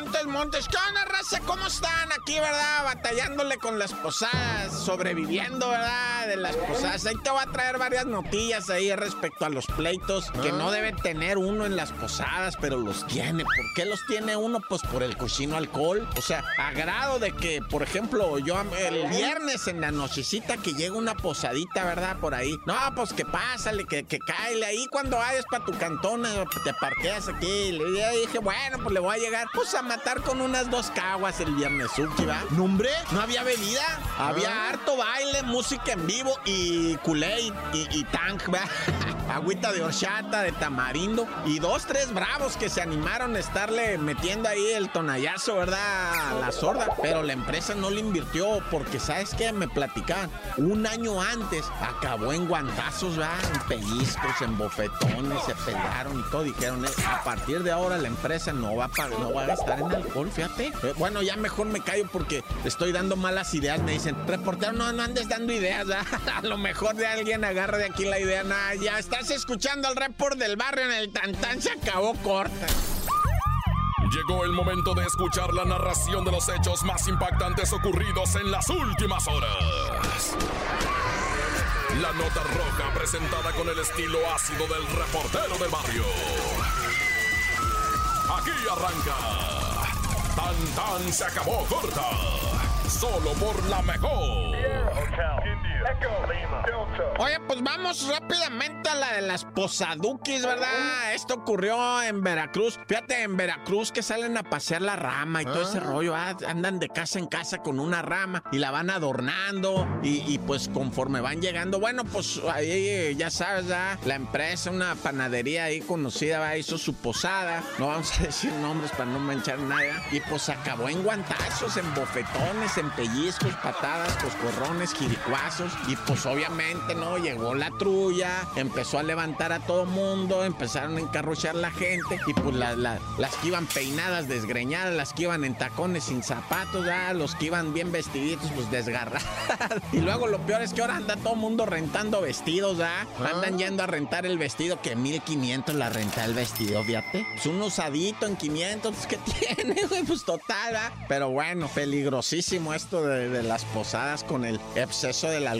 Montes, Montes, ¿qué onda, raza? ¿Cómo están aquí, verdad? Batallándole con las posadas, sobreviviendo, ¿verdad? De las posadas. Ahí te voy a traer varias notillas ahí respecto a los pleitos que no debe tener uno en las posadas, pero los tiene. ¿Por qué los tiene uno? Pues por el cochino alcohol. O sea, a grado de que, por ejemplo, yo el viernes en la nochecita que llega una posadita, ¿verdad? Por ahí. No, pues que pásale, que, que cáele ahí cuando vayas para tu cantón, te parqueas aquí. Y le dije, bueno, pues le voy a llegar, pues a matar con unas dos caguas el viernes, ¿va? ¿No, hombre? No había bebida. Había harto baile, música en vivo y culé y, y, tank, ¿va? Agüita de horchata, de tamarindo. Y dos, tres bravos que se animaron a estarle metiendo ahí el tonallazo, ¿verdad? A la sorda. Pero la empresa no le invirtió porque, ¿sabes qué? Me platicaban. Un año antes acabó en guantazos, ¿verdad? En pellizcos, en bofetones, se pelearon y todo. Dijeron, eh, a partir de ahora la empresa no va a, no va a gastar en alcohol, fíjate. Eh, bueno, ya mejor me callo porque estoy dando malas ideas. Me dicen, reportero, no, no andes dando ideas. A lo mejor de alguien agarra de aquí la idea. Nada, ya estás escuchando el report del barrio en el Tantán, se acabó corta. Llegó el momento de escuchar la narración de los hechos más impactantes ocurridos en las últimas horas. La nota roja presentada con el estilo ácido del reportero del barrio. Aquí arranca. Tan tan se acabó corta. Solo por la mejor. Oye, pues vamos rápidamente a la de las posaduquis, ¿verdad? Esto ocurrió en Veracruz. Fíjate, en Veracruz que salen a pasear la rama y todo ese ah. rollo. Ah, andan de casa en casa con una rama y la van adornando. Y, pues conforme van llegando, bueno, pues ahí ya sabes, la empresa, una panadería ahí conocida, hizo su posada. No vamos a decir nombres para no manchar nada. Y pues acabó en guantazos, en bofetones, en pellizcos, patadas, coscorrones, jiricuazos. Y pues obviamente, ¿no? Llegó la trulla, empezó a levantar a todo mundo, empezaron a encarrochar la gente. Y pues las que iban peinadas, desgreñadas, las que iban en tacones sin zapatos, ¿verdad? los que iban bien vestiditos, pues desgarradas. y luego lo peor es que ahora anda todo mundo rentando vestidos, ¿verdad? Andan yendo a rentar el vestido, que 1500 la renta el vestido, fíjate. Es un usadito en 500, pues, ¿qué tiene, Pues total, ¿verdad? Pero bueno, peligrosísimo esto de, de las posadas con el exceso del alcohol.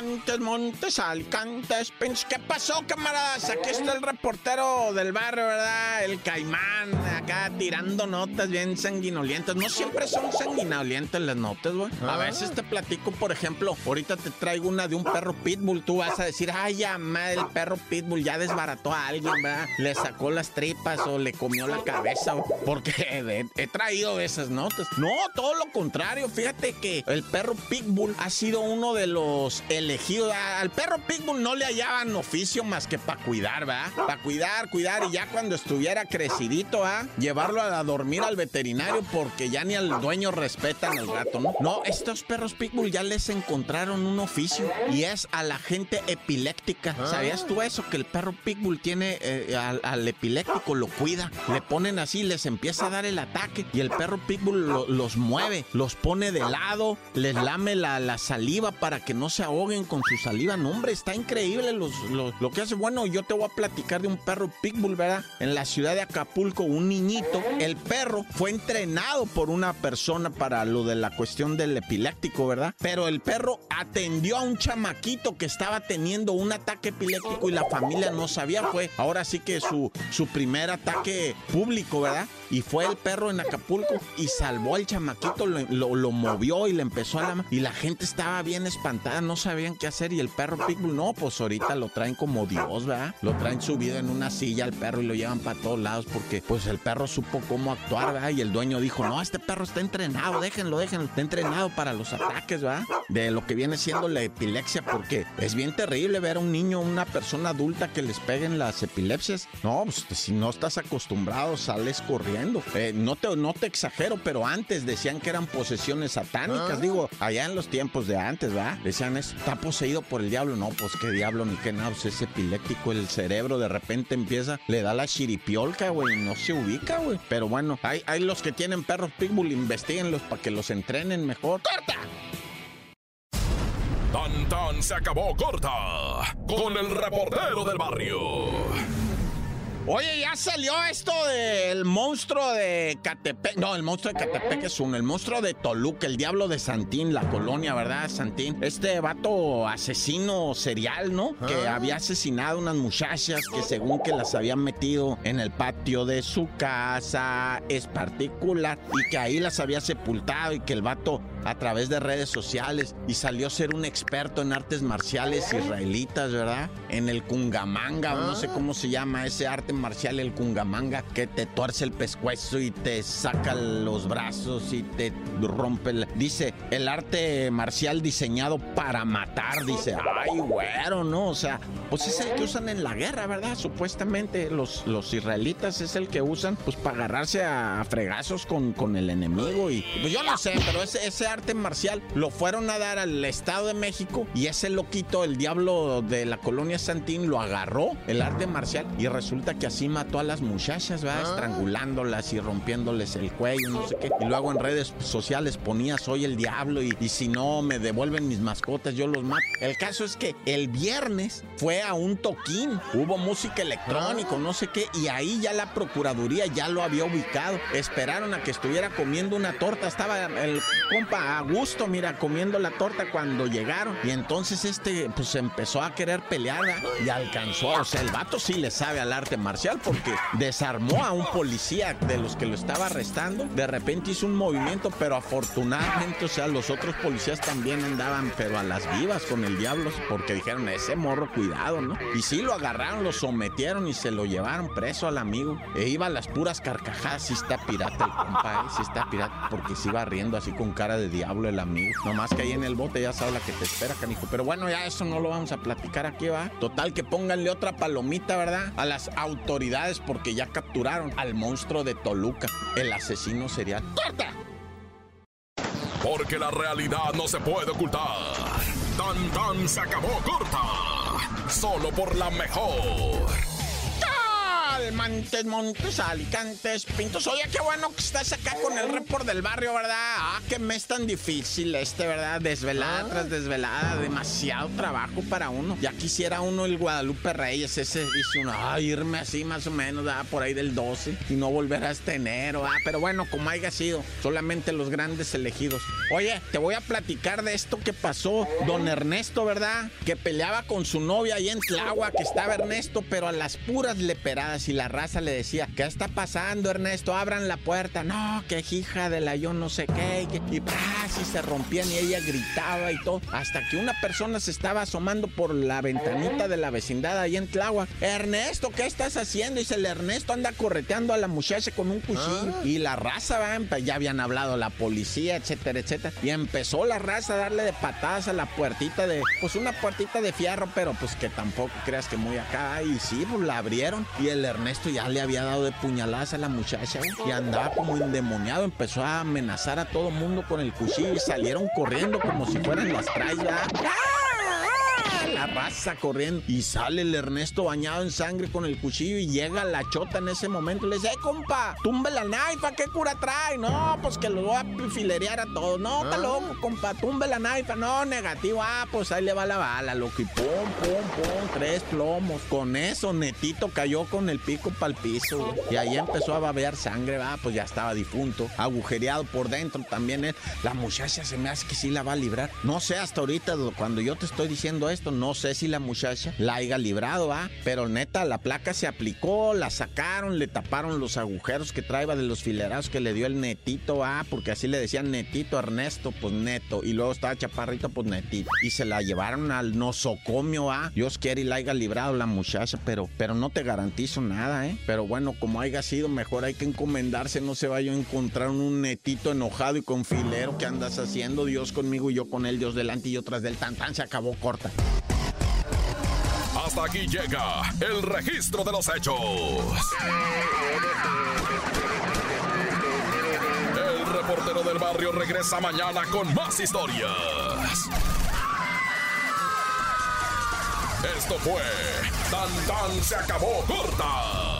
Montes, Montes, Alcantes, ¿Qué pasó, camaradas? Aquí está el reportero del barrio, ¿verdad? El caimán, acá tirando notas bien sanguinolientas. No siempre son sanguinolientas las notas, güey. A ah. veces te platico, por ejemplo, ahorita te traigo una de un perro pitbull. Tú vas a decir, ay, ya, el perro pitbull ya desbarató a alguien, ¿verdad? Le sacó las tripas o le comió la cabeza, porque he, he traído esas notas. No, todo lo contrario. Fíjate que el perro pitbull ha sido uno de los elegido. Al perro Pitbull no le hallaban oficio más que para cuidar, ¿va? Para cuidar, cuidar. Y ya cuando estuviera crecidito, ¿ah? Llevarlo a dormir al veterinario porque ya ni al dueño respetan al gato, ¿no? No, estos perros Pitbull ya les encontraron un oficio y es a la gente epiléptica. Ah. ¿Sabías tú eso? Que el perro Pitbull tiene eh, al, epiléptico, lo cuida. Le ponen así, les empieza a dar el ataque y el perro Pitbull los mueve, los pone de lado, les lame la, la saliva para que no se ahoguen con su saliva. No, hombre, está increíble los, lo que hace. Bueno, yo te voy a platicar de un perro pitbull, ¿verdad? En la ciudad de Acapulco, un niñito. El perro fue entrenado por una persona para lo de la cuestión del epiléptico, ¿verdad? Pero el perro atendió a un chamaquito que estaba teniendo un ataque epiléptico y la familia no sabía. Fue ahora sí que su, su primer ataque público, ¿verdad? Y fue el perro en Acapulco y salvó al chamaquito, lo, lo, movió y le empezó a la... Y la gente estaba bien espantada, no sabían qué hacer. Y el perro Pitbull, no, pues ahorita lo traen como Dios, ¿verdad? Lo traen subido en una silla al perro y lo llevan para todos lados porque pues el perro supo cómo actuar, ¿verdad? Y el dueño dijo, no, este perro está entrenado, déjenlo, déjenlo, está entrenado para los ataques, ¿verdad? De lo que viene siendo la epilepsia porque es bien terrible ver a un niño, una persona adulta que les peguen las epilepsias. No, pues si no estás acostumbrado, sales corriendo eh, no, te, no te exagero, pero antes decían que eran posesiones satánicas. Ah. Digo, allá en los tiempos de antes, ¿verdad? Decían, está poseído por el diablo. No, pues qué diablo ni qué nada, pues es epiléptico. El cerebro de repente empieza, le da la chiripiolca, güey, no se ubica, güey. Pero bueno, hay, hay los que tienen perros pitbull, investiguenlos para que los entrenen mejor. ¡Corta! Tan tan se acabó corta con el reportero del barrio. Oye, ya salió esto del monstruo de Catepec. No, el monstruo de Catepec es uno. El monstruo de Toluca, el diablo de Santín, la colonia, ¿verdad, Santín? Este vato asesino serial, ¿no? Que ah. había asesinado unas muchachas que según que las habían metido en el patio de su casa es particular y que ahí las había sepultado y que el vato a través de redes sociales y salió a ser un experto en artes marciales israelitas, ¿verdad? En el kungamanga, no sé ah. cómo se llama ese arte marcial, el kungamanga, que te tuerce el pescuezo y te saca los brazos y te rompe el... Dice, el arte marcial diseñado para matar, dice, ay, güero, ¿no? O sea, pues es el que usan en la guerra, ¿verdad? Supuestamente los, los israelitas es el que usan, pues, para agarrarse a, fregazos con, con el enemigo y... Pues yo no sé, pero ese, ese arte marcial lo fueron a dar al Estado de México y ese loquito, el diablo de la colonia Santín, lo agarró, el arte marcial, y resulta que así mató a las muchachas, va, ah. estrangulándolas y rompiéndoles el cuello, no sé qué. Y luego en redes sociales ponía soy el diablo y, y si no me devuelven mis mascotas, yo los mato. El caso es que el viernes fue a un toquín, hubo música electrónica, ah. no sé qué, y ahí ya la procuraduría ya lo había ubicado. Esperaron a que estuviera comiendo una torta, estaba el compa a gusto, mira, comiendo la torta cuando llegaron. Y entonces este pues empezó a querer pelear y alcanzó, o sea, el vato sí le sabe al arte marcial porque desarmó a un policía de los que lo estaba arrestando. De repente hizo un movimiento, pero afortunadamente, o sea, los otros policías también andaban, pero a las vivas con el diablo, porque dijeron, ese morro, cuidado, ¿no? Y sí lo agarraron, lo sometieron y se lo llevaron preso al amigo. E iba a las puras carcajadas, si está pirata el compa, ¿eh? si está pirata, porque se iba riendo así con cara de diablo el amigo. Nomás que ahí en el bote ya sabe la que te espera, canijo. Pero bueno, ya eso no lo vamos a platicar aquí, va. Total, que pónganle otra palomita, ¿verdad? A las autoridades autoridades porque ya capturaron al monstruo de Toluca, el asesino serial. ¡Corta! Porque la realidad no se puede ocultar. Tan tan se acabó corta. Solo por la mejor. Montes, Montes, Alicantes, Pintos. Oye, qué bueno que estás acá con el report del barrio, ¿verdad? Ah, qué mes tan difícil este, ¿verdad? Desvelada ah. tras desvelada, demasiado trabajo para uno. Ya quisiera uno el Guadalupe Reyes, ese dice uno, ah, irme así más o menos, ¿verdad? Por ahí del 12 y no volver hasta enero, ah, pero bueno, como haya sido, solamente los grandes elegidos. Oye, te voy a platicar de esto que pasó, don Ernesto, ¿verdad? Que peleaba con su novia ahí en Tláhuac, que estaba Ernesto, pero a las puras leperadas y la raza le decía, ¿qué está pasando, Ernesto? Abran la puerta. No, que hija de la yo no sé qué. Y, así se rompían y ella gritaba y todo. Hasta que una persona se estaba asomando por la ventanita de la vecindad ahí en Tláhuac. Ernesto, ¿qué estás haciendo? Y dice, el Ernesto anda correteando a la muchacha con un cuchillo. Ah. Y la raza, ya habían hablado la policía, etcétera, etcétera. Y empezó la raza a darle de patadas a la puertita de, pues una puertita de fierro, pero pues que tampoco creas que muy acá. Y sí, pues la abrieron. Y el Ernesto ya le había dado de puñaladas a la muchacha y andaba como endemoniado. Empezó a amenazar a todo mundo con el cuchillo y salieron corriendo como si fueran las trayas la raza corriendo. Y sale el Ernesto bañado en sangre con el cuchillo y llega la chota en ese momento. Le dice, ¡eh, compa! ¡Tumbe la naifa! ¿Qué cura trae? No, pues que lo voy a filerear a todos. No, está ah. loco, compa. Tumbe la naifa. No, negativo. Ah, pues ahí le va la bala, loco. Y pum, pum, pum. Tres plomos. Con eso, Netito cayó con el pico para el piso. Y ahí empezó a babear sangre. Va, pues ya estaba difunto. Agujereado por dentro también él. La muchacha se me hace que sí la va a librar. No sé hasta ahorita, cuando yo te estoy diciendo esto, no sé si la muchacha la haya librado, ¿ah? Pero neta, la placa se aplicó, la sacaron, le taparon los agujeros que traía de los filerazos que le dio el netito, ¿ah? Porque así le decían netito Ernesto, pues neto. Y luego estaba chaparrito, pues netito. Y se la llevaron al nosocomio, ¿ah? Dios quiere y la haya librado la muchacha, pero, pero no te garantizo nada, ¿eh? Pero bueno, como haya sido, mejor hay que encomendarse, no se vaya a encontrar un netito enojado y con filero que andas haciendo, Dios conmigo y yo con él, Dios delante y yo tras del tan tan se acabó corta. Aquí llega el registro de los hechos. El reportero del barrio regresa mañana con más historias. Esto fue Tan Tan se acabó corta